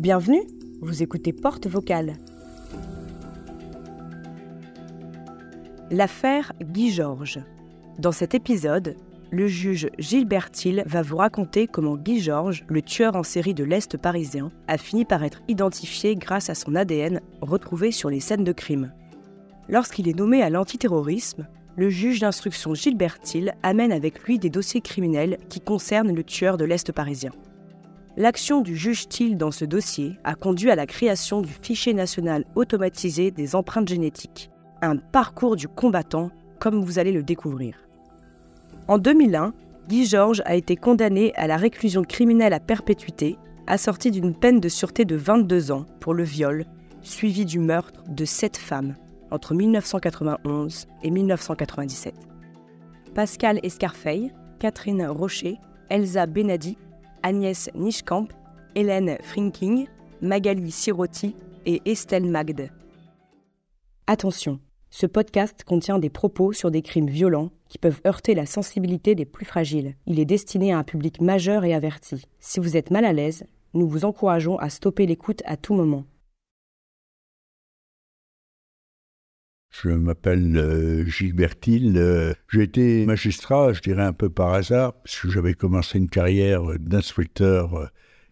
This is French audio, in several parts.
Bienvenue, vous écoutez Porte Vocale. L'affaire Guy Georges. Dans cet épisode, le juge Gilbert Thiel va vous raconter comment Guy Georges, le tueur en série de l'Est parisien, a fini par être identifié grâce à son ADN retrouvé sur les scènes de crime. Lorsqu'il est nommé à l'antiterrorisme, le juge d'instruction Gilbert Thiel amène avec lui des dossiers criminels qui concernent le tueur de l'Est parisien. L'action du juge Thiel dans ce dossier a conduit à la création du fichier national automatisé des empreintes génétiques, un parcours du combattant comme vous allez le découvrir. En 2001, Guy Georges a été condamné à la réclusion criminelle à perpétuité, assorti d'une peine de sûreté de 22 ans pour le viol, suivi du meurtre de sept femmes entre 1991 et 1997. Pascal Escarfeil, Catherine Rocher, Elsa Benadi, Agnès Nischkamp, Hélène Frinking, Magali Sirotti et Estelle Magde. Attention, ce podcast contient des propos sur des crimes violents qui peuvent heurter la sensibilité des plus fragiles. Il est destiné à un public majeur et averti. Si vous êtes mal à l'aise, nous vous encourageons à stopper l'écoute à tout moment. Je m'appelle euh, Gilbert Hill. Euh, j'ai été magistrat, je dirais un peu par hasard, parce que j'avais commencé une carrière d'inspecteur euh,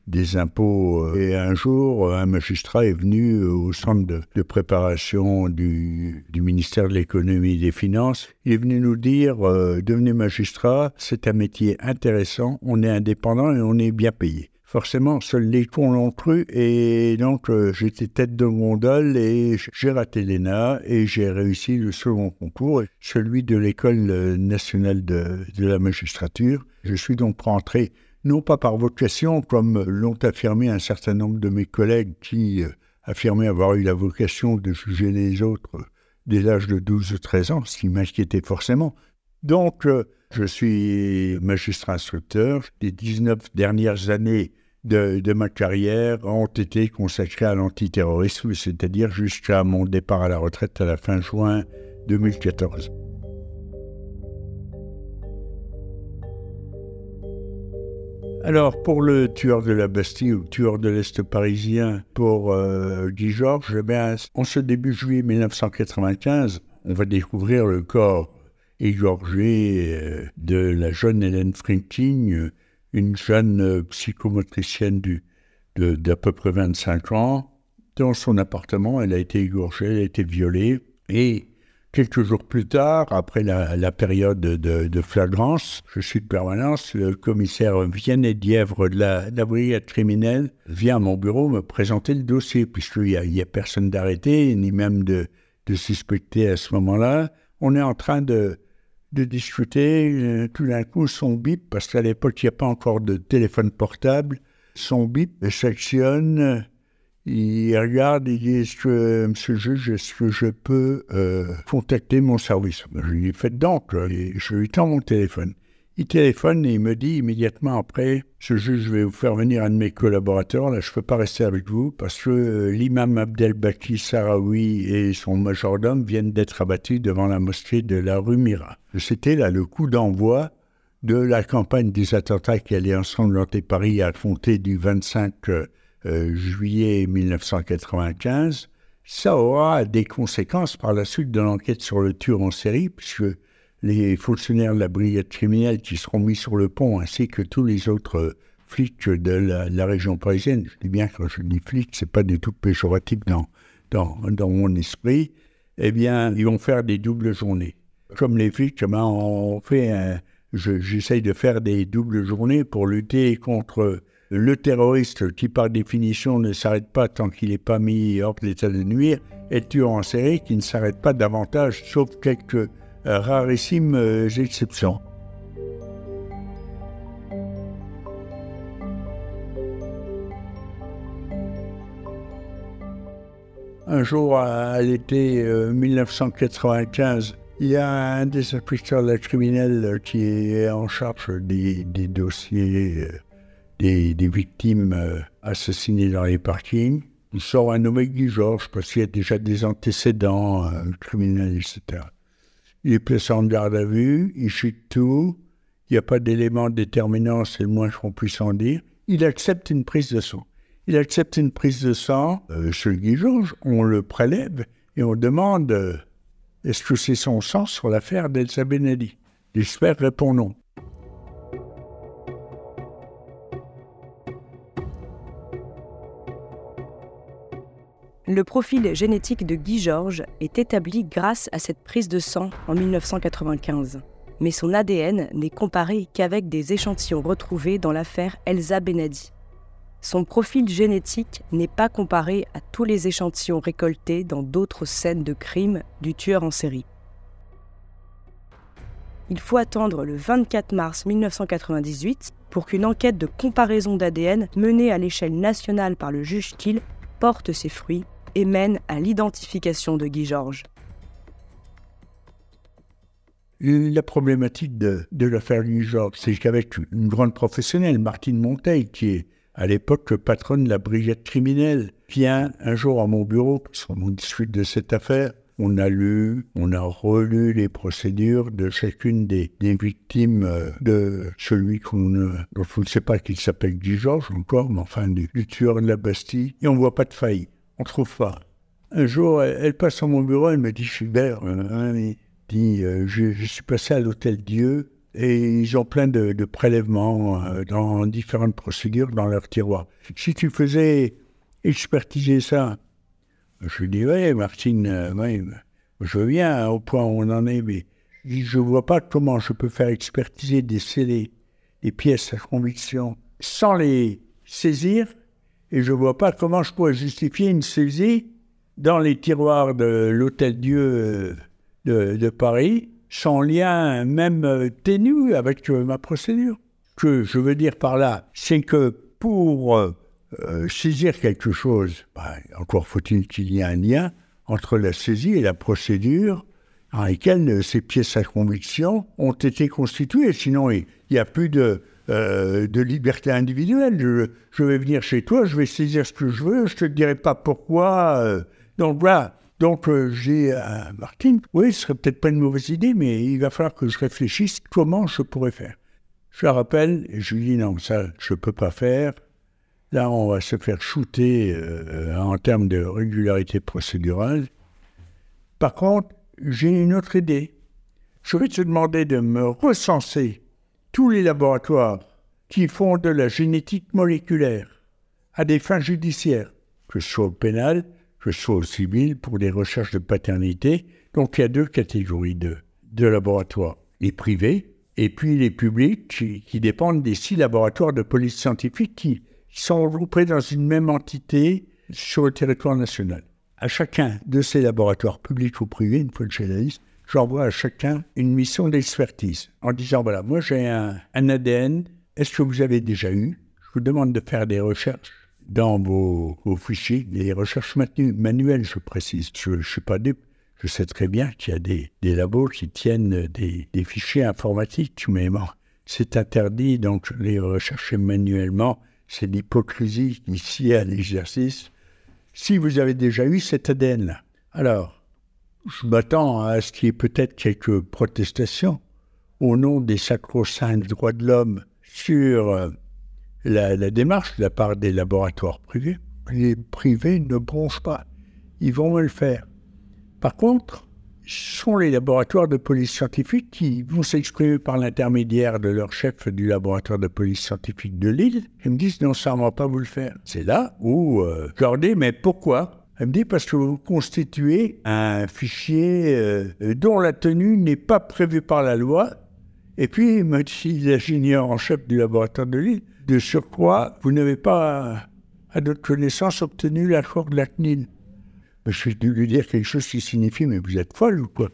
des impôts. Et un jour, un magistrat est venu au centre de, préparation du, ministère de l'économie et des finances. Il est venu nous dire, devenez magistrat, c'est un métier intéressant, on est indépendant et on est bien payé forcément, seuls les cons l'ont cru. Et donc, euh, j'étais tête de gondole et j'ai raté l'ENA et j'ai réussi le second concours, celui de l'École euh, nationale de, la magistrature. Je suis donc rentré, non pas par vocation, comme l'ont affirmé un certain nombre de mes collègues qui euh, affirmaient avoir eu la vocation de juger les autres dès l'âge de 12 ou 13 ans, ce qui m'inquiétait forcément. Donc, je suis magistrat instructeur. Les 19 dernières années de, ma carrière ont été consacrées à l'antiterrorisme, c'est-à-dire jusqu'à mon départ à la retraite à la fin juin 2014. Alors, pour le tueur de la Bastille ou tueur de l'Est parisien, pour euh, Guy Georges, eh en ce début juillet 1995, on va découvrir le corps égorgé euh, de la jeune Hélène Franking, une jeune euh, psychomotricienne d'à peu près 25 ans. Dans son appartement, elle a été égorgée, elle a été violée. Et quelques jours plus tard, après la, période de, flagrance, je suis de permanence, le commissaire Vianney Dièvre de la, brigade criminelle vient à mon bureau me présenter le dossier, puisqu'il n'y a, a, personne d'arrêté, ni même de, de suspecté à ce moment-là. On est en train de, de discuter. Euh, tout d'un coup, son bip, parce qu'à l'époque, il n'y a pas encore de téléphone portable, son bip sectionne. Il regarde, il dit Est-ce que, monsieur le juge, est-ce que je peux euh, contacter mon service? Je lui dis Faites donc, et je lui tends mon téléphone. Il téléphone et il me dit immédiatement après, ce juge, je vais vous faire venir un de mes collaborateurs, là je ne peux pas rester avec vous parce que euh, l'imam Abdelbaki Sarawi et son majordome viennent d'être abattus devant la mosquée de la rue Mira. C'était là le coup d'envoi de la campagne des attentats qui allait ensanglanter Paris à compter du 25 euh, juillet 1995. Ça aura des conséquences par la suite de l'enquête sur le tueur en série, puisque les fonctionnaires de la brigade criminelle qui seront mis sur le pont, ainsi que tous les autres flics de la, région parisienne. Je dis bien quand je dis flics, c'est pas du tout péjoratif dans, dans, dans, mon esprit. Eh bien, ils vont faire des doubles journées. Comme les flics, ben, on fait j'essaye de faire des doubles journées pour lutter contre le terroriste qui, par définition, ne s'arrête pas tant qu'il n'est pas mis hors d'état de nuire, et le en série qui ne s'arrête pas davantage, sauf quelques euh, rarissime euh, exception. Un jour, à l'été 1995, euh, il y a un des inspecteurs de la criminelle qui est en charge des, dossiers des, victimes assassinées dans les parkings. Il sort un nommé Guy Georges parce qu'il y a déjà des antécédents criminels, etc. Il est placé en garde à vue, il chute tout, il n'y a pas d'élément déterminant, c'est le moins qu'on puisse en dire. Il accepte une prise de sang. Il accepte une prise de sang euh, Guy Georges, on le prélève et on demande euh, est-ce que c'est son sang sur l'affaire d'Elsa Benelli? L'expert répond non. Le profil génétique de Guy Georges est établi grâce à cette prise de sang en 1995. Mais son ADN n'est comparé qu'avec des échantillons retrouvés dans l'affaire Elsa Benadi. Son profil génétique n'est pas comparé à tous les échantillons récoltés dans d'autres scènes de crime du tueur en série. Il faut attendre le 24 mars 1998 pour qu'une enquête de comparaison d'ADN menée à l'échelle nationale par le juge Kiel porte ses fruits et mène à l'identification de Guy Georges. La problématique de, l'affaire Guy Georges, c'est qu'avec une grande professionnelle, Martine Monteil, qui est à l'époque patronne de la brigade criminelle, vient un jour à mon bureau, qu'on discute de cette affaire. On a lu, on a relu les procédures de chacune des, victimes euh, de celui qu'on ne, on ne sait pas qu'il s'appelle Guy Georges encore, mais enfin du, du tueur de la Bastille, et on voit pas de faille on trouve pas. Un jour, elle, passe à mon bureau, elle me dit, Fulbert, euh, dit, euh, je, suis passé à l'Hôtel Dieu et ils ont plein de, prélèvements euh, dans différentes procédures dans leur tiroir. Si tu faisais expertiser ça, je lui dis, oui, Martine, je viens au point où on en est, mais je ne vois pas comment je peux faire expertiser des scellés, des pièces à conviction, sans les saisir et je ne vois pas comment je pourrais justifier une saisie dans les tiroirs de l'Hôtel Dieu euh, de, Paris, sans lien même euh, ténu avec euh, ma procédure. Que je veux dire par là, c'est que pour saisir quelque chose, bah, encore faut-il qu'il y ait un lien entre la saisie et la procédure dans lesquelles ces pièces à conviction ont été constituées. Sinon, il n'y a plus de, euh, de liberté individuelle. Je, vais venir chez toi, je vais saisir ce que je veux, je te dirai pas pourquoi. Euh. donc voilà. Donc euh, j'ai à Martine, oui, ce serait peut-être pas une mauvaise idée, mais il va falloir que je réfléchisse comment je pourrais faire? Je la rappelle et je lui dis non, ça je peux pas faire. Là, on va se faire shooter en termes de régularité procédurale. Par contre, j'ai une autre idée. Je vais te demander de me recenser tous les laboratoires qui font de la génétique moléculaire à des fins judiciaires, que ce soit au pénal, que ce soit au civil, pour des recherches de paternité. Donc il y a deux catégories de, de laboratoires, les privés et puis les publics qui, dépendent des six laboratoires de police scientifique qui, sont regroupés dans une même entité sur le territoire national. À chacun de ces laboratoires publics ou privés, une fois que j'ai la liste, j'envoie à chacun une mission d'expertise en disant voilà, moi j'ai un, ADN, est-ce que vous avez déjà eu? Je vous demande de faire des recherches dans vos, fichiers, des recherches manuelles, je précise. Je ne suis pas dupe. Je sais très bien qu'il y a des, labos qui tiennent des, fichiers informatiques, mais bon, c'est interdit, donc les rechercher manuellement, c'est l'hypocrisie ici à l'exercice. Si vous avez déjà eu cet ADN-là, alors, je m'attends à ce qu'il y ait peut-être quelques protestations au nom des sacro-saints droits de l'homme sur euh, la, démarche de la part des laboratoires privés. Les privés ne bronchent pas. Ils vont le faire. Par contre, ce sont les laboratoires de police scientifique qui vont s'exprimer par l'intermédiaire de leur chef du laboratoire de police scientifique de Lille et me disent non, ça ne va pas vous le faire. C'est là où euh, mais pourquoi? Elle me dit parce que vous constituez un fichier euh, dont la tenue n'est pas prévue par la loi. Et puis, me dit l'ingénieur en chef du laboratoire de Lille, de surcroît, vous n'avez pas, à notre connaissance, obtenu l'accord de la CNIL. Je dû lui dire quelque chose qui signifie, mais vous êtes folle ou quoi?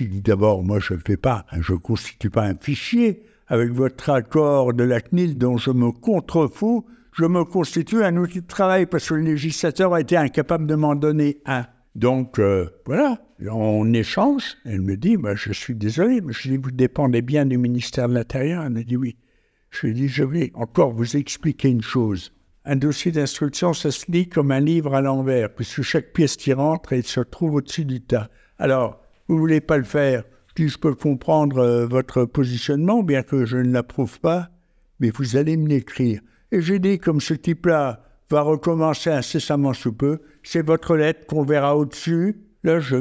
Lui dit d'abord, moi je ne fais pas, je ne constitue pas un fichier avec votre accord de la CNIL dont je me contrefous je me constitue un outil de travail parce que le législateur a été incapable de m'en donner un. Donc euh, voilà, on échange. Elle me dit, bah, je suis désolé, mais je dis, vous dépendez bien du ministère de l'Intérieur. Elle me dit oui. Je lui dis, je vais encore vous expliquer une chose. Un dossier d'instruction, ça se lit comme un livre à l'envers, puisque chaque pièce qui rentre, elle se trouve au-dessus du tas. Alors, vous voulez pas le faire Je dis, je peux comprendre euh, votre positionnement, bien que je ne l'approuve pas, mais vous allez me l'écrire. Et j'ai dit, comme ce type-là va recommencer incessamment sous peu. C'est votre lettre qu'on verra au-dessus. Là, je,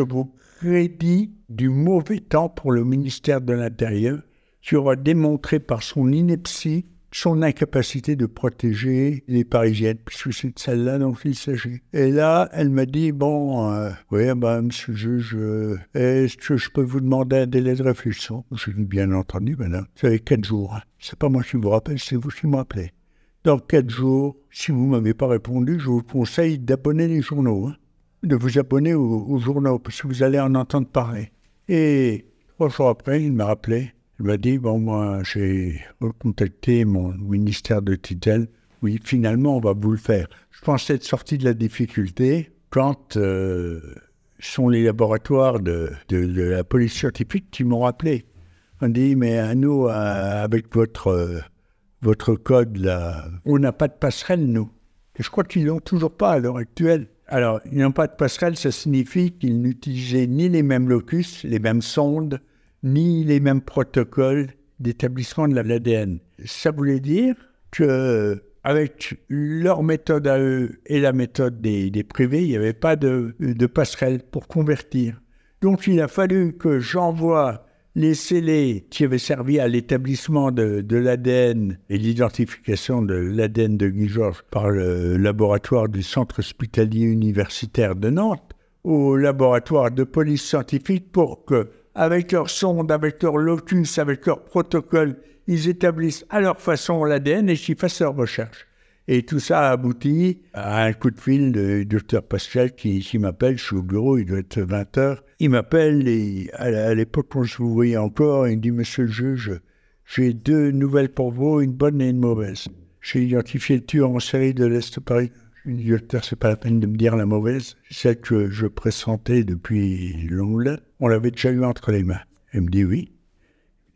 vous prédis du mauvais temps pour le ministère de l'Intérieur qui aura démontré par son ineptie son incapacité de protéger les Parisiennes, puisque c'est de celle-là dont il s'agit. Et là, elle m'a dit, bon, euh, oui, ben, monsieur le juge, euh, est-ce que je peux vous demander un délai de réflexion? Je dis, bien entendu, madame, vous avez quatre jours. C'est pas moi qui vous rappelle, c'est vous qui m'appelez. Dans quatre jours, si vous ne m'avez pas répondu, je vous conseille d'abonner les journaux, hein, de vous abonner aux, journaux, parce que vous allez en entendre parler. Et trois jours après, il m'a rappelé. Il m'a dit, bon, moi, j'ai contacté mon ministère de tutelle. Oui, finalement, on va vous le faire. Je pensais être sorti de la difficulté quand euh, sont les laboratoires de, la police scientifique qui m'ont rappelé. On dit, mais à nous, avec votre, euh, votre code, là, on n'a pas de passerelle, nous. Je crois qu'ils n'ont toujours pas à l'heure actuelle. Alors, ils n'ont pas de passerelle, ça signifie qu'ils n'utilisaient ni les mêmes locus, les mêmes sondes, ni les mêmes protocoles d'établissement de l'ADN. Ça voulait dire que avec leur méthode à eux et la méthode des, privés, il n'y avait pas de, passerelle pour convertir. Donc il a fallu que j'envoie les scellés qui avaient servi à l'établissement de, l'ADN et l'identification de l'ADN de Guy Georges par le laboratoire du Centre hospitalier universitaire de Nantes au laboratoire de police scientifique pour que avec leur sonde, avec leur lotus, avec leur protocole, ils établissent à leur façon l'ADN et qu'ils fassent leurs recherches. Et tout ça a abouti à un coup de fil du docteur Pascal qui, m'appelle, je suis au bureau, il doit être 20 h Il m'appelle et à l'époque, quand je vous voyais encore, il dit Monsieur le juge, j'ai deux nouvelles pour vous, une bonne et une mauvaise. J'ai identifié le tueur en série de l'Est Paris. Je c'est pas la peine de me dire la mauvaise, celle que je pressentais depuis longtemps on l'avait déjà eu entre les mains. Elle me dit oui.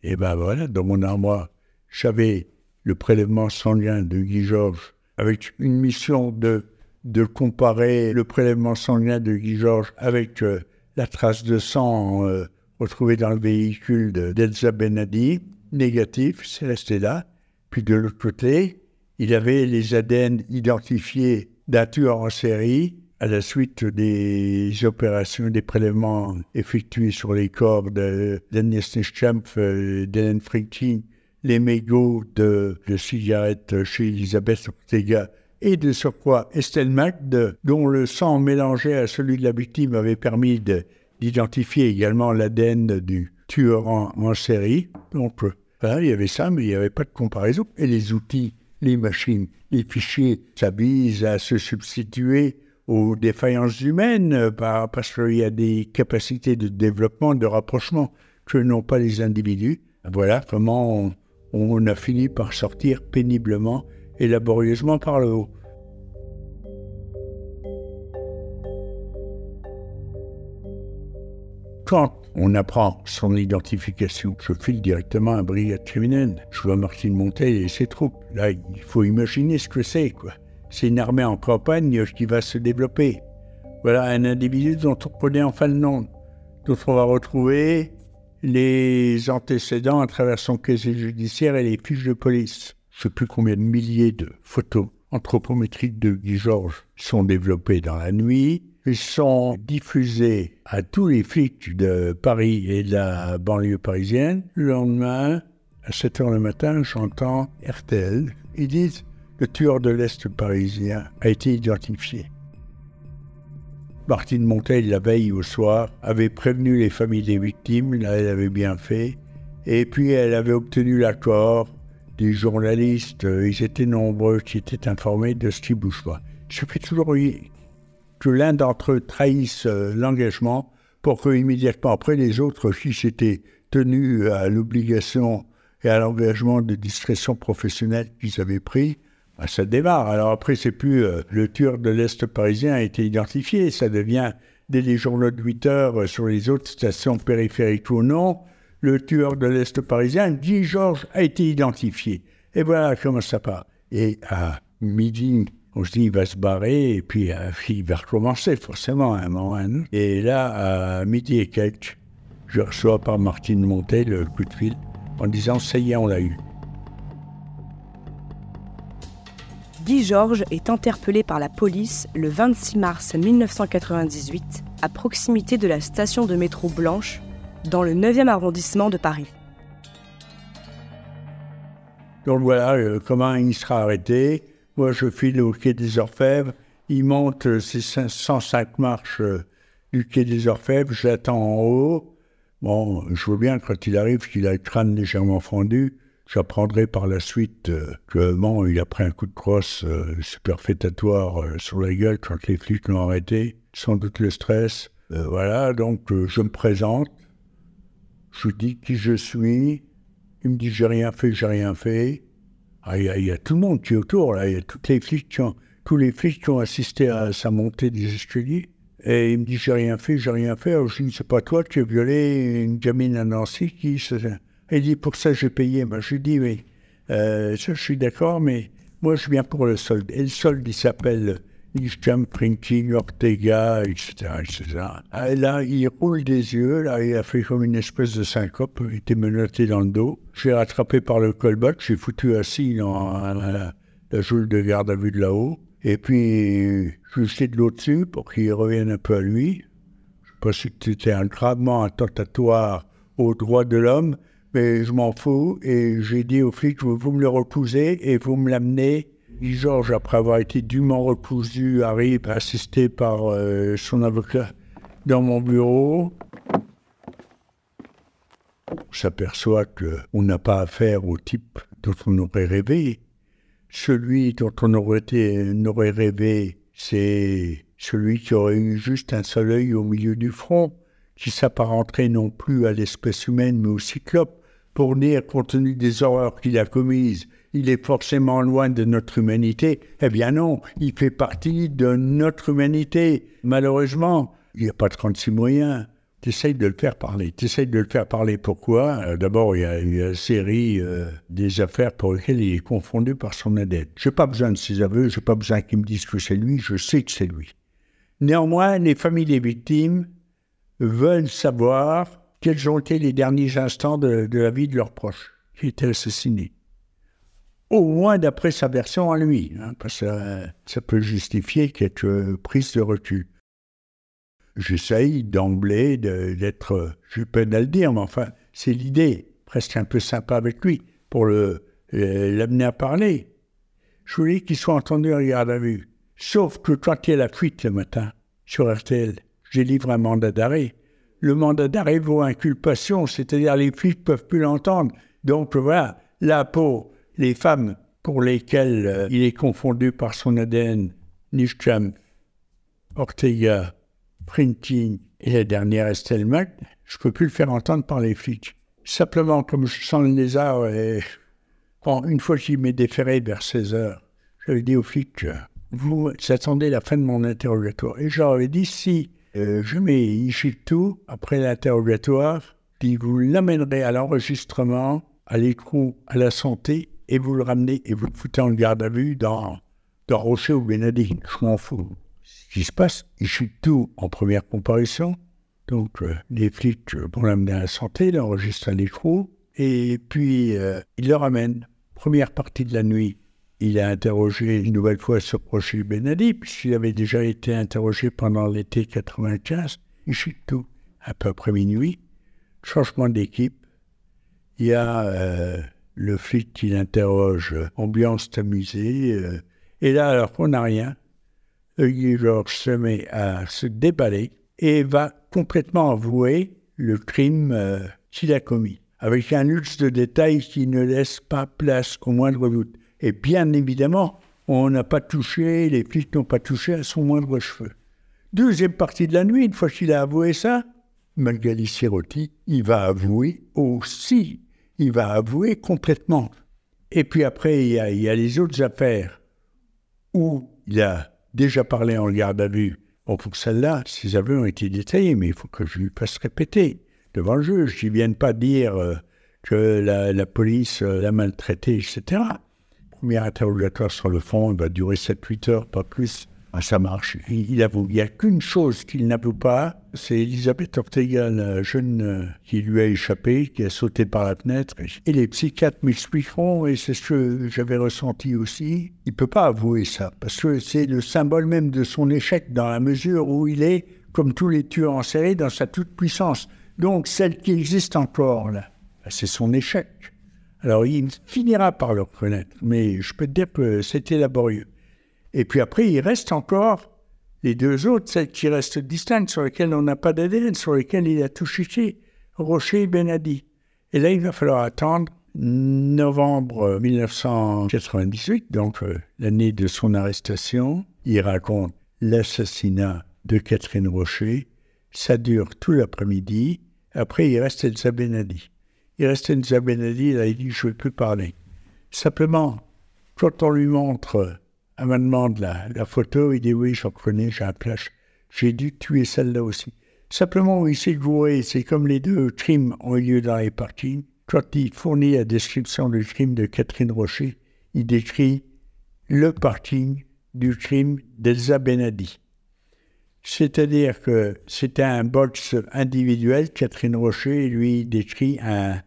Et ben voilà, dans mon armoire, j'avais le prélèvement sanguin de Guy Georges avec une mission de, de comparer le prélèvement sanguin de Guy Georges avec euh, la trace de sang euh, retrouvée dans le véhicule d'Elsa Benadi, négatif, c'est resté là. Puis de l'autre côté, il avait les ADN identifiés d'un en série à la suite des opérations, des prélèvements effectués sur les corps d'Agnès Neschamp, euh, d'Hélène Friedkin, les mégots de, cigarettes chez Elisabeth Ortega et de surcroît Estelle Magde, dont le sang mélangé à celui de la victime avait permis d'identifier également l'ADN du tueur en, série. Donc, il y avait ça, mais il n'y avait pas de comparaison. Et les outils, les machines, les fichiers, vise à se substituer aux défaillances humaines, euh, parce qu'il y a des capacités de développement, de rapprochement que n'ont pas les individus. Voilà comment on, a fini par sortir péniblement et laborieusement par le haut. Quand on apprend son identification, je file directement à brigade criminelle. Je vois Martine Montel et ses troupes. Là, il faut imaginer ce que c'est, quoi c'est une armée en campagne qui va se développer. Voilà un individu dont on connaît enfin le nom, dont on va retrouver les antécédents à travers son casier judiciaire et les fiches de police. Je ne sais plus combien de milliers de photos anthropométriques de Guy Georges sont développées dans la nuit. Ils sont diffusés à tous les flics de Paris et de la banlieue parisienne. Le lendemain, à 7 h le matin, j'entends RTL. Ils disent le tueur de l'Est parisien a été identifié. Martine Montel, la veille au soir, avait prévenu les familles des victimes, elle avait bien fait, et puis elle avait obtenu l'accord des journalistes, euh, ils étaient nombreux qui étaient informés de ce qui bouge pas. Je fais toujours que l'un d'entre eux trahisse euh, l'engagement pour que immédiatement après les autres qui s'étaient tenus à l'obligation et à l'engagement de discrétion professionnelle qu'ils avaient pris bah, ça démarre. Alors après, c'est plus euh, le tueur de l'Est parisien a été identifié, ça devient dès les journaux de 8 heures euh, sur les autres stations périphériques ou non, le tueur de l'Est parisien, Guy Georges, a été identifié. Et voilà comment ça part. Et à midi, on se dit, il va se barrer, et puis euh, il va recommencer forcément à un moment. Et là, à midi et quelques, je reçois par Martine Montel le coup de fil en disant, ça y est, on l'a eu. Guy Georges est interpellé par la police le 26 mars 1998 à proximité de la station de métro Blanche dans le 9e arrondissement de Paris. Donc voilà euh, comment il sera arrêté. Moi, je file au quai des Orfèvres. Il monte ses 105 marches euh, du quai des Orfèvres. Je l'attends en haut. Bon, je vois bien quand il arrive qu'il a le crâne légèrement fendu. J'apprendrai par la suite euh, que bon, il a pris un coup de crosse superfétatoire sur la gueule quand les flics l'ont arrêté. Sans doute le stress. voilà, donc je me présente. Je dis qui je suis. Il me dit j'ai rien fait, j'ai rien fait. Ah, il, y a, tout le monde qui est autour. Il y a les flics qui ont, tous les flics qui ont assisté à sa montée des escaliers. Et il me dit j'ai rien fait, j'ai rien fait. Je dis c'est pas toi qui as violé une gamine à Nancy qui se... Il dit pour ça j'ai payé. Ben, je lui dis oui, euh, ça je suis d'accord, mais moi je viens pour le solde. Et le solde il s'appelle Isham Printing, Ortega, etc., etc. Et là, il roule des yeux, là, il a fait comme une espèce de syncope, il était menotté dans le dos. J'ai rattrapé par le colbot, j'ai foutu assis dans la, la, joule de garde à vue de là-haut. Et puis, je jeté de l'eau dessus pour qu'il revienne un peu à lui. Je pense que c'était un gravement attentatoire aux droits de l'homme, mais je m'en fous. Et j'ai dit aux flics, vous me le repousez et vous me l'amenez Guy Georges, après avoir été dûment recousu, arrive assisté par euh, son avocat dans mon bureau. On s'aperçoit qu'on n'a pas affaire au type dont on aurait rêvé. Celui dont on aurait, rêvé, c'est celui qui aurait eu juste un seul au milieu du front, qui s'apparenterait non plus à l'espèce humaine mais au cyclope, pour dire, compte tenu des horreurs qu'il a commises, il est forcément loin de notre humanité. Eh bien non, il fait partie de notre humanité. Malheureusement, il n'y a pas 36 moyens. Tu essayes de le faire parler. Tu essayes de le faire parler. Pourquoi? Euh, D'abord, il y a une série euh, des affaires pour lesquelles il est confondu par son adepte. Je n'ai pas besoin de ses aveux, je n'ai pas besoin qu'il me dise que c'est lui, je sais que c'est lui. Néanmoins, les familles des victimes veulent savoir quels ont été les derniers instants de, de la vie de leurs proches qui étaient assassinés au moins d'après sa version à lui, hein, parce que euh, ça peut justifier quelques prises de recul. J'essaye d'emblée d'être, je peine à le dire, mais enfin, c'est l'idée, presque un peu sympa avec lui, pour le, l'amener à parler. Je voulais qu'il soit entendu en garde à vue. Sauf que quand il y a la fuite le matin sur RTL, j'ai livré un mandat d'arrêt. Le mandat d'arrêt vaut inculpation, c'est-à-dire les flics ne peuvent plus l'entendre. Donc voilà, là, pour les femmes pour lesquelles euh, il est confondu par son ADN, Nishcham, Ortega, Printing et la dernière Estelle Mac, je ne peux plus le faire entendre par les flics. Simplement, comme je sens le lézard, et... une fois j'y m'ai déféré vers 16 heures, j'avais dit aux flics, vous attendez la fin de mon interrogatoire. Et j'avais dit, si euh, je mets tout après l'interrogatoire, puis vous l'amènerez à l'enregistrement, à l'écrou, à la santé, et vous le ramenez et vous le foutez en garde à vue dans, dans Rocher ou Bénédicte. Je m'en fous. Ce qui se passe, tout en première comparaison. Donc, euh, les flics vont l'amener à la santé, l'enregistrent à l'écrou, et puis euh, il le ramène. Première partie de la nuit, il a interrogé une nouvelle fois sur Rocher Benadi, puisqu'il avait déjà été interrogé pendant l'été 95. Il chute tout. À peu près minuit, changement d'équipe. Il y a euh, le flic qui l'interroge, ambiance tamisée. Euh, et là, alors qu'on n'a rien, Guy Georges se met à se déballer et va complètement avouer le crime euh, qu'il a commis, avec un luxe de détails qui ne laisse pas place au moindre doute. Et bien évidemment, on n'a pas touché, les flics n'ont pas touché à son moindre cheveu. Deuxième partie de la nuit, une fois qu'il a avoué ça, Magali Sirotti, il va avouer aussi il va avouer complètement. Et puis après, il y, a, les autres affaires où il a déjà parlé en garde à vue. Bon, pour celle-là, ses aveux ont été détaillés, mais il faut que je lui fasse répéter devant le juge, qu'il ne vienne pas dire euh, que la, police euh, l'a maltraité, etc. Premier interrogatoire sur le fond, il va durer 7-8 heures, pas plus. Ah, ça marche. Il, avoue. Il n'y a qu'une chose qu'il n'avoue pas, c'est Elisabeth Ortega, la jeune euh, qui lui a échappé, qui a sauté par la fenêtre. Et les psychiatres m'expliqueront, et c'est ce que j'avais ressenti aussi, il ne peut pas avouer ça, parce que c'est le symbole même de son échec, dans la mesure où il est, comme tous les tueurs en série, dans sa toute-puissance. Donc, celle qui existe encore, là, ben, c'est son échec. Alors, il finira par le reconnaître, mais je peux te dire que c'était laborieux. Et puis après, il reste encore les deux autres, celles qui restent distinctes, sur lesquelles on n'a pas d'ADN, sur lesquelles il a tout chuté, Rocher et Benadi. Et là, il va falloir attendre novembre 1998, donc euh, l'année de son arrestation. Il raconte l'assassinat de Catherine Rocher. Ça dure tout l'après-midi. Après, il reste Elsa Benadi. Il reste Elsa Benadi, là, il dit Je ne veux plus parler. Simplement, quand on lui montre elle me demande la, photo, il dit oui, j'en connais, j'ai un flash. J'ai dû tuer celle-là aussi. Simplement, il s'est joué, c'est comme les deux crimes ont eu lieu dans les parkings. Quand il fournit la description du crime de Catherine Rocher, il décrit le parking du crime d'Elsa Benadi. C'est-à-dire que c'était un box individuel, Catherine Rocher, lui décrit un,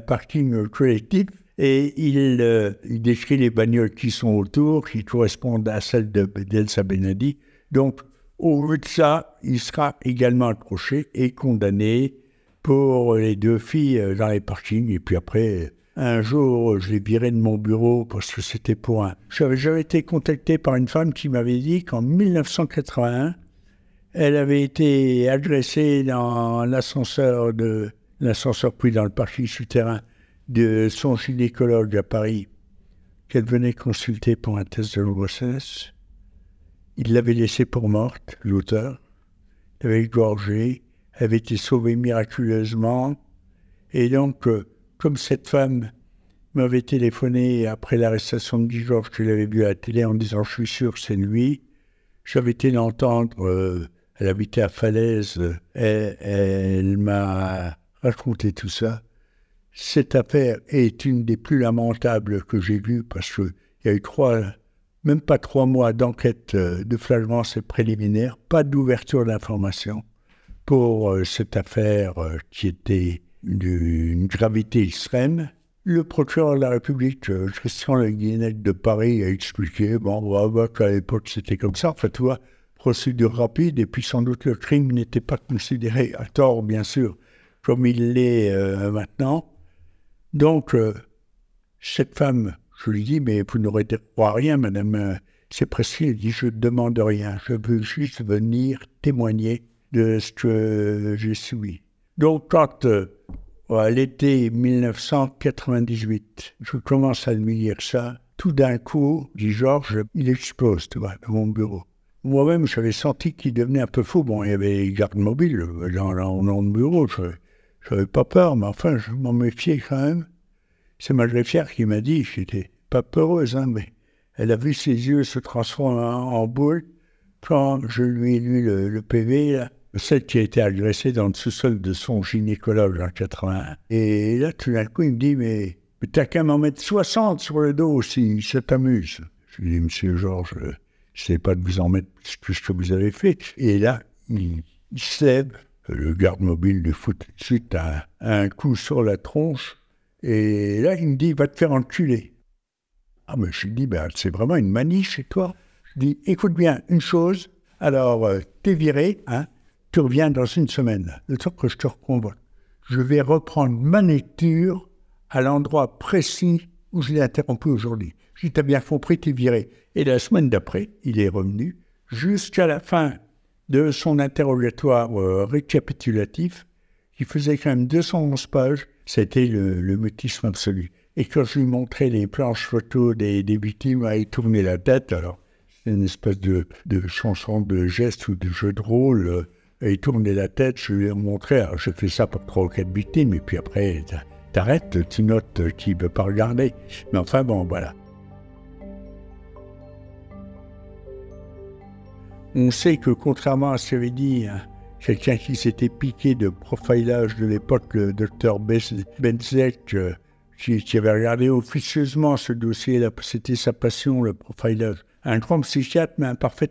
parking collectif et euh, il, décrit les bagnoles qui sont autour, qui correspondent à celles d'Elsa Benadi. Donc, au vu de ça, il sera également accroché et condamné pour les deux filles euh, dans les parkings. Et puis après, un jour, je l'ai viré de mon bureau parce que c'était pour un... J'avais été contacté par une femme qui m'avait dit qu'en 1981, elle avait été agressée dans l'ascenseur de l'ascenseur puis dans le parking souterrain de son gynécologue à Paris qu'elle venait consulter pour un test de grossesse. Il l'avait laissée pour morte, l'auteur. l'avait égorgée, avait été sauvée miraculeusement. Et donc, euh, comme cette femme m'avait téléphoné après l'arrestation de Guy Georges, que l'avais vu à la télé en disant Je suis sûr, c'est lui, j'avais été l'entendre. Euh, elle habitait à Falaise. elle m'a raconté tout ça. Cette affaire est une des plus lamentables que j'ai vues parce qu'il y a eu trois, même pas trois mois d'enquête euh, de flagrance préliminaire, pas d'ouverture d'information pour euh, cette affaire euh, qui était d'une gravité extrême. Le procureur de la République, Christian Le Guinette de Paris, a expliqué bon, qu'à l'époque c'était comme ça. En fait, tu vois, procédure rapide, et puis sans doute le crime n'était pas considéré à tort, bien sûr, comme il l'est maintenant. Donc, euh, cette femme, je lui dis, mais vous n'aurez à rien, madame. Euh, c'est presque, elle dit, je ne demande rien, je veux juste venir témoigner de ce que j'ai subi. Donc, quand, euh, à l'été 1998, je commence à lui dire ça, tout d'un coup, dit Georges, il explose, tu vois, dans mon bureau. Moi-même, j'avais senti qu'il devenait un peu fou. Bon, il y avait les gardes mobiles dans, dans, le bureau. Je, j'avais pas peur, mais enfin, je m'en méfiais quand même. C'est ma greffière qui m'a dit, j'étais pas peureuse, hein, mais elle a vu ses yeux se transformer en, boule quand je lui ai lu le, PV, celle qui a été agressée dans le sous-sol de son gynécologue en 81. Et là, tout d'un coup, il me dit, mais, t'as qu'à m'en mettre 60 sur le dos si ça t'amuse. Je lui ai dit, monsieur Georges, je ne sais pas de vous en mettre plus que ce que vous avez fait. Et là, il, il lève, le garde mobile lui fout tout de suite un, coup sur la tronche. Et là, il me dit, va te faire enculer. Ah, mais je lui dis, ben, c'est vraiment une manie chez toi. Je dis, écoute bien, une chose, alors, euh, t'es viré, hein, tu reviens dans une semaine, le temps que je te reconvoque. Je vais reprendre ma lecture à l'endroit précis où je l'ai interrompu aujourd'hui. Dis, t'as bien compris, t'es viré. Et la semaine d'après, il est revenu jusqu'à la fin de son interrogatoire euh, récapitulatif, qui faisait quand même 211 pages, c'était le, mutisme absolu. Et quand je lui montrais les planches photos des, des victimes, il tournait la tête. Alors, c'est une espèce de, chanson de geste ou de jeu de rôle. Euh, il tournait la tête, je lui ai montré. Alors, je fais ça pour trois ou quatre victimes, et puis après, t'arrêtes, tu notes qui ne veut pas regarder. Mais enfin, bon, voilà. On sait que contrairement à ce qu'avait dit hein, quelqu'un qui s'était piqué de profilage de l'époque, le docteur Benzek, euh, qui, avait regardé officieusement ce dossier, c'était sa passion, le profilage. un grand psychiatre, mais un parfait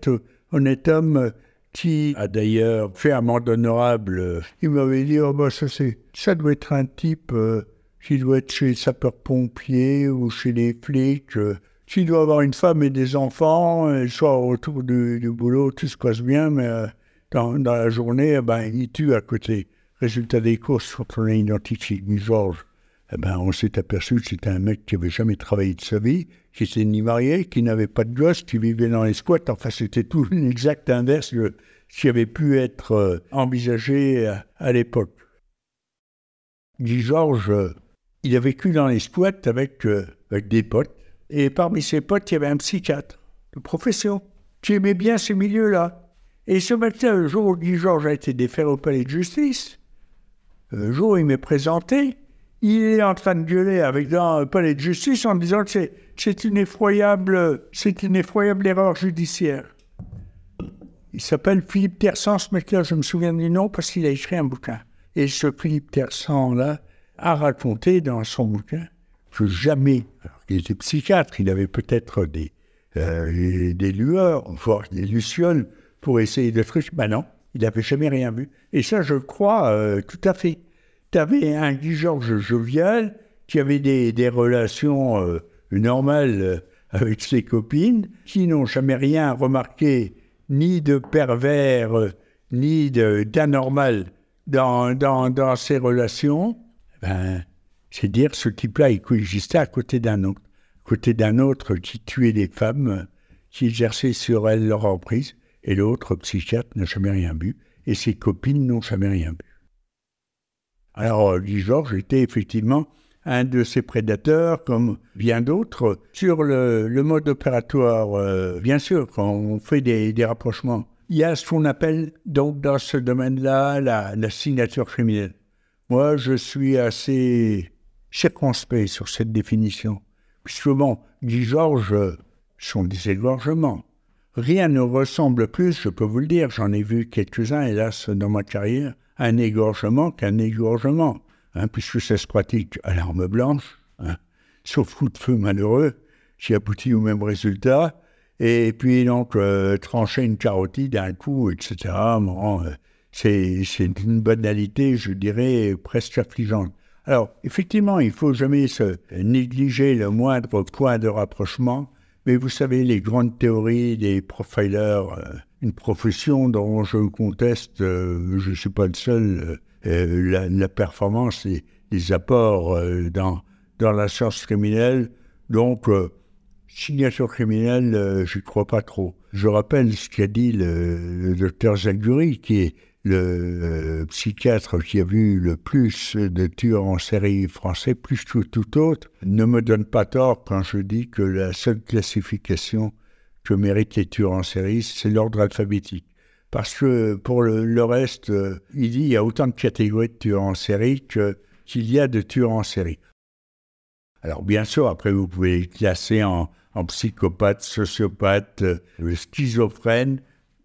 honnête homme qui a d'ailleurs fait amende honorable. Il m'avait dit, oh bah ça, doit être un type euh, qui doit être chez les sapeurs-pompiers ou chez les flics, euh, qui doit avoir une femme et des enfants, soit autour du, boulot, tout se passe bien, mais euh, dans, la journée, eh ben, il tue à côté. Résultat des courses, quand on a identifié Georges, eh ben, on s'est aperçu que c'était un mec qui n'avait jamais travaillé de sa vie, qui s'était ni marié, qui n'avait pas de gosse, qui vivait dans les squats. Enfin, c'était tout l'exact inverse de ce qui avait pu être euh, envisagé à, l'époque. Guy Georges, euh, il a vécu dans les squats avec, euh, avec des potes, et parmi ses potes, il y avait un psychiatre de profession qui aimait bien ces milieux-là. Et ce matin, le jour où Guy Georges a été déféré au palais de justice, le jour où il m'est présenté, il est en train de gueuler avec dans le palais de justice en disant que c'est une effroyable, c'est une effroyable erreur judiciaire. Il s'appelle Philippe Tersan, ce mec-là, je me souviens du nom parce qu'il a écrit un bouquin. Et ce Philippe Tersan-là a raconté dans son bouquin jamais, alors il était psychiatre, il avait peut-être des, euh, des lueurs, voire des lucioles pour essayer de trucs. Ben non, il n'avait jamais rien vu. Et ça, je crois euh, tout à fait. Tu avais un Guy Georges jovial qui avait des, des relations euh, normales avec ses copines, qui n'ont jamais rien remarqué, ni de pervers, ni d'anormal dans, dans, dans, ses relations. Ben, c'est dire ce type-là, il coexistait à côté d'un autre. À côté d'un autre qui tuait des femmes, qui exerçait sur elles leur emprise, et l'autre psychiatre n'a jamais rien vu, et ses copines n'ont jamais rien vu. Alors, Guy Georges était effectivement un de ces prédateurs, comme bien d'autres, sur le, mode opératoire. Euh, bien sûr, quand on fait des, rapprochements, il y a ce qu'on appelle, donc, dans ce domaine-là, la, signature criminelle. Moi, je suis assez circonspect sur cette définition. Puisque, bon, Guy Georges sont des égorgements. Rien ne ressemble plus, je peux vous le dire, j'en ai vu quelques-uns, hélas, dans ma carrière, un égorgement qu'un égorgement, hein, puisque ça se pratique à l'arme blanche, hein, sauf coup de feu malheureux, qui aboutit au même résultat, et puis donc euh, trancher une carotide d'un coup, etc. Euh, c'est une banalité, je dirais, presque affligeante. Alors, effectivement, il faut jamais négliger le moindre point de rapprochement, mais vous savez, les grandes théories des profilers, euh, une profession dont je conteste, euh, je ne suis pas le seul, euh, la, performance et les apports dans, dans la science criminelle. Donc, signature criminelle, je ne crois pas trop. Je rappelle ce qu'a dit le, docteur Zaguri, qui est le psychiatre qui a vu le plus de tueurs en série français, plus que tout autre, ne me donne pas tort quand je dis que la seule classification que mérite les tueurs en série, c'est l'ordre alphabétique. Parce que pour le, reste, euh, il dit qu'il y a autant de catégories de tueurs en série qu'il y a de tueurs en série. Alors bien sûr, après vous pouvez les classer en, en psychopathes, sociopathes, euh, schizophrènes,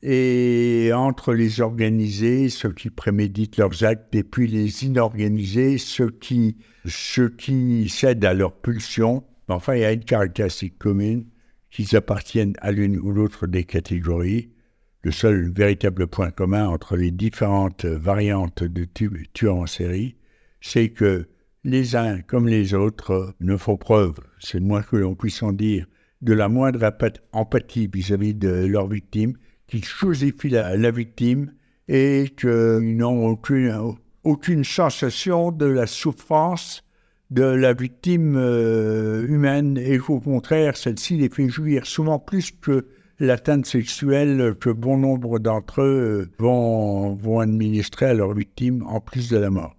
et entre les organisés, ceux qui préméditent leurs actes, et puis les inorganisés, ceux qui, ceux qui cèdent à leurs pulsions. Enfin, il y a une caractéristique commune, qu'ils appartiennent à l'une ou l'autre des catégories. Le seul véritable point commun entre les différentes variantes de tueurs en série, c'est que les uns comme les autres ne font preuve, c'est le moins que l'on puisse en dire, de la moindre empathie vis-à-vis de leur victime, qu'ils chosifient la, victime et qu'ils n'ont aucune, sensation de la souffrance de la victime euh, humaine et qu'au contraire, celle-ci les fait jouir souvent plus que l'atteinte sexuelle que bon nombre d'entre eux vont, vont administrer à leur victime en plus de la mort.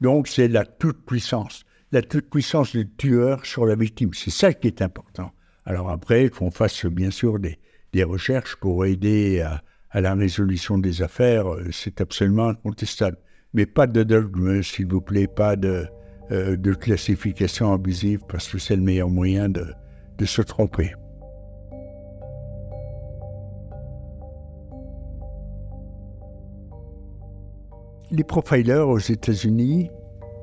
Donc c'est la toute-puissance, la toute-puissance du tueur sur la victime. C'est ça qui est important. Alors après, qu'on fasse bien sûr des, des recherches pour aider à, la résolution des affaires, c'est absolument incontestable. Mais pas de dogme, s'il vous plaît, pas de, euh, de classification abusive parce que c'est le meilleur moyen de, de se tromper. Les profilers aux États-Unis,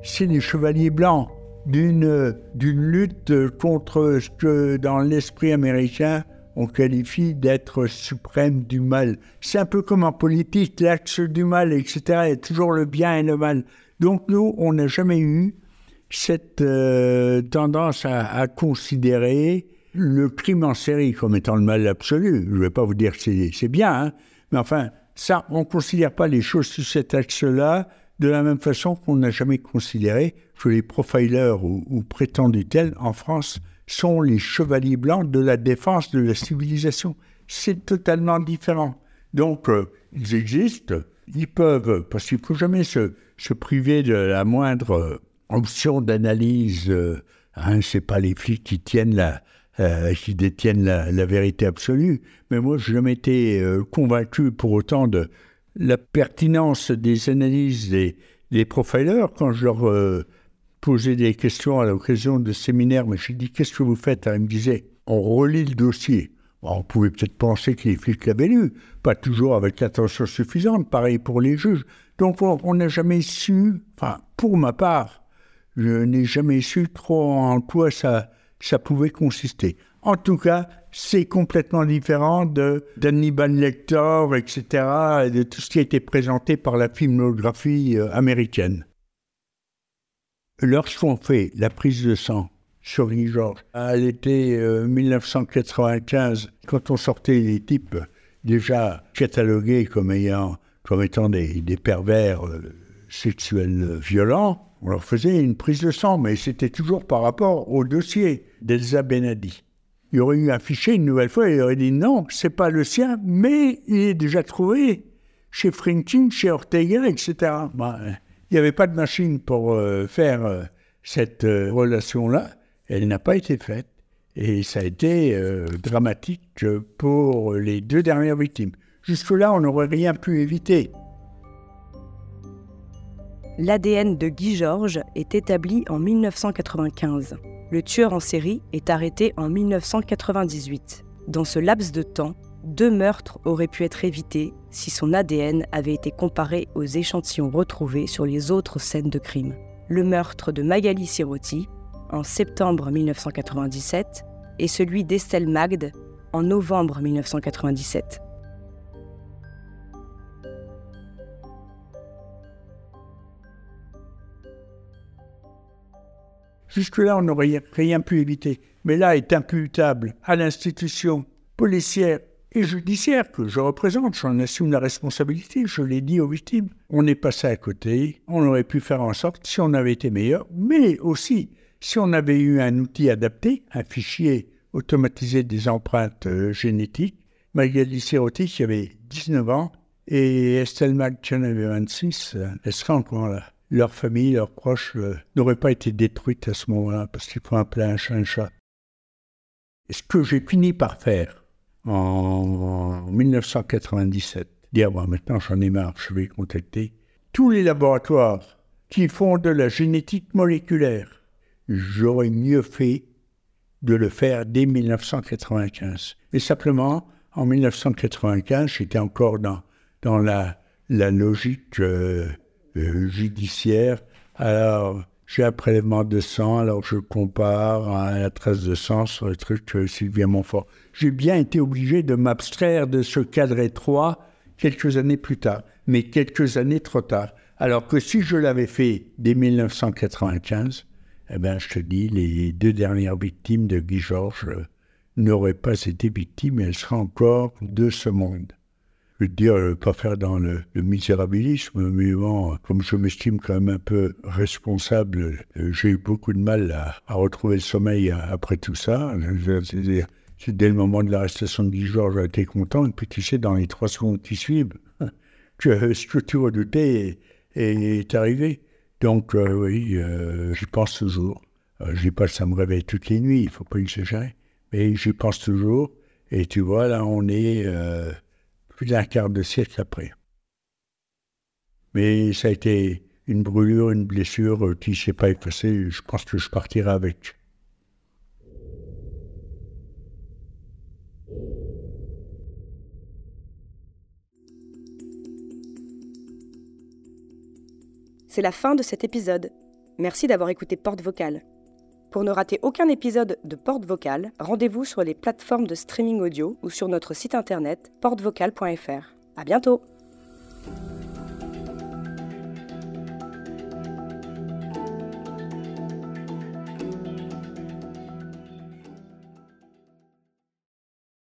c'est les chevaliers blancs d'une, d'une lutte contre ce que dans l'esprit américain on qualifie d'être suprême du mal. C'est un peu comme en politique, l'axe du mal, etc. Il y a toujours le bien et le mal. Donc nous, on n'a jamais eu cette euh, tendance à, considérer le crime en série comme étant le mal absolu. Je ne vais pas vous dire que c'est bien, hein, mais enfin, ça, on ne considère pas les choses sous cet axe-là de la même façon qu'on n'a jamais considéré que les profilers ou, prétendus tels en France sont les chevaliers blancs de la défense de la civilisation. C'est totalement différent. Donc, euh, ils existent, ils peuvent, parce qu'il ne faut jamais se, priver de la moindre euh, option d'analyse. Euh, hein, Ce n'est pas les flics qui tiennent la, qui détiennent la, vérité absolue. Mais moi, je jamais été convaincu pour autant de, la pertinence des analyses des, des profilers quand je leur euh, posais des questions à l'occasion de séminaires. Mais je dis Qu'est-ce que vous faites? Ils me disaient On relit le dossier. on pouvait peut-être penser que les flics l'avaient lu, pas toujours avec l'attention suffisante, pareil pour les juges. Donc on n'a jamais su, enfin pour ma part, je n'ai jamais su trop en quoi ça, ça pouvait consister. En tout cas, c'est complètement différent de d'Hannibal Lecter, etc., et de tout ce qui a été présenté par la filmographie euh, américaine. Lorsqu'on fait la prise de sang sur Guy Georges à l'été 1995, quand on sortait les types déjà catalogués comme ayant comme étant des, pervers euh, sexuels violents, on leur faisait une prise de sang, mais c'était toujours par rapport au dossier d'Elsa Benadi il aurait eu fichier une nouvelle fois, il aurait dit non, c'est pas le sien, mais il est déjà trouvé chez Franklin, chez Ortega, etc. il n'y avait pas de machine pour euh, faire euh, cette euh, relation-là. Elle n'a pas été faite. Et ça a été dramatique pour les deux dernières victimes. Jusque-là, on n'aurait rien pu éviter. L'ADN de Guy Georges est établi en 1995 le tueur en série est arrêté en 1998. Dans ce laps de temps, deux meurtres auraient pu être évités si son ADN avait été comparé aux échantillons retrouvés sur les autres scènes de crime. Le meurtre de Magali Sirotti en septembre 1997 et celui d'Estelle Magde en novembre 1997. Jusque-là, on n'aurait rien pu éviter. Mais là est imputable à l'institution policière et judiciaire que je représente. J'en assume la responsabilité, je l'ai dit aux victimes. On est passé à côté, on aurait pu faire en sorte, si on avait été meilleur, mais aussi si on avait eu un outil adapté, un fichier automatisé des empreintes euh, génétiques. Magali Sirotti, qui avait 19 ans, et Estelle en avait 26, euh, elle serait encore là leur famille, leurs proches euh, n'auraient pas été détruites à ce moment-là, parce qu'il faut appeler un chat un chat. Et ce que j'ai fini par faire en, 1997, dire bon, maintenant j'en ai marre, je vais contacter tous les laboratoires qui font de la génétique moléculaire. J'aurais mieux fait de le faire dès 1995. Mais simplement, en 1995, j'étais encore dans, dans la, logique euh, euh, judiciaire. Alors, j'ai un prélèvement de sang, alors je compare à la trace de sang sur le truc de Sylvia Montfort. J'ai bien été obligé de m'abstraire de ce cadre étroit quelques années plus tard, mais quelques années trop tard. Alors que si je l'avais fait dès 1995, eh ben, je te dis, les deux dernières victimes de Guy Georges euh, n'auraient pas été victimes, elles seraient encore de ce monde je veux dire, euh, pas faire dans le, misérabilisme, mais bon, comme je m'estime quand même un peu responsable, euh, j'ai eu beaucoup de mal à, retrouver le sommeil après tout ça. C'est dès le moment de l'arrestation de Guy Georges, été content, et puis tu sais, dans les trois secondes qui suivent, ce que tu redoutais est, arrivé. Donc euh, oui, j'y pense toujours. je dis pas que ça me réveille toutes les nuits, il faut pas exagérer, mais j'y pense toujours. Et tu vois, là, on est plus d'un quart de siècle après. Mais ça a été une brûlure, une blessure qui ne s'est pas effacée. Je pense que je partirai avec. C'est la fin de cet épisode. Merci d'avoir écouté Porte Vocale. Pour ne rater aucun épisode de Porte Vocale, rendez-vous sur les plateformes de streaming audio ou sur notre site internet portevocal.fr. À bientôt!